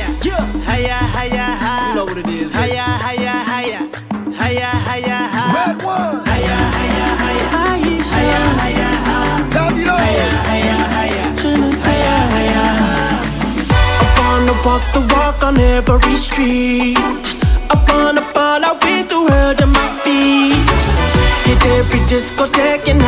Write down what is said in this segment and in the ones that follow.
Higher, higher, higher. You know what it is. Higher, higher, higher. Higher, higher, higher. RedOne. Higher, higher, higher. Aisha, Higher, higher, higher. Davido. Higher, higher, higher. Trinidad. Higher, higher, higher. I wanna walk the walk on every street. I wanna ball out with the world at my feet. Hit every discotheque and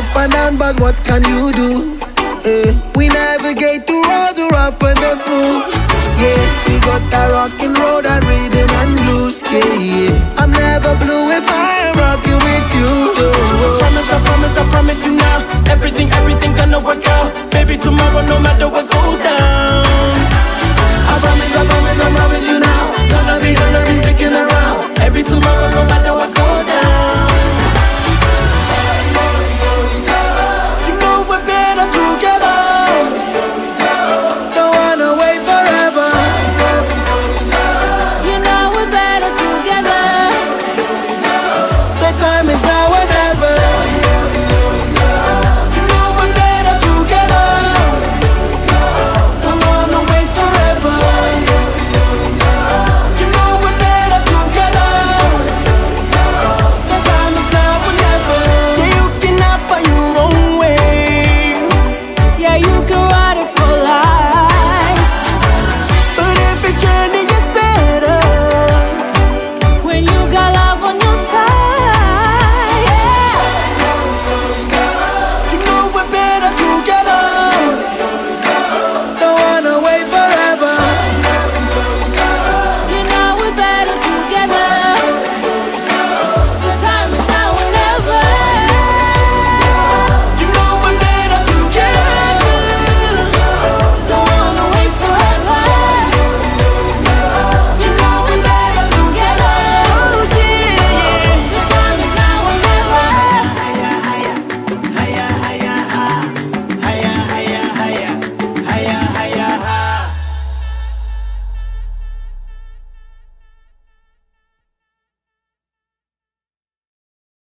up and down, but what can you do? Uh, we navigate through all the rough and the smooth. Yeah, we got that rockin' road that rhythm and blues. Yeah, yeah. I'm never blue if I'm rockin' with you. Oh. I promise, I promise, I promise you now. Everything, everything gonna work out. Baby, tomorrow, no matter what.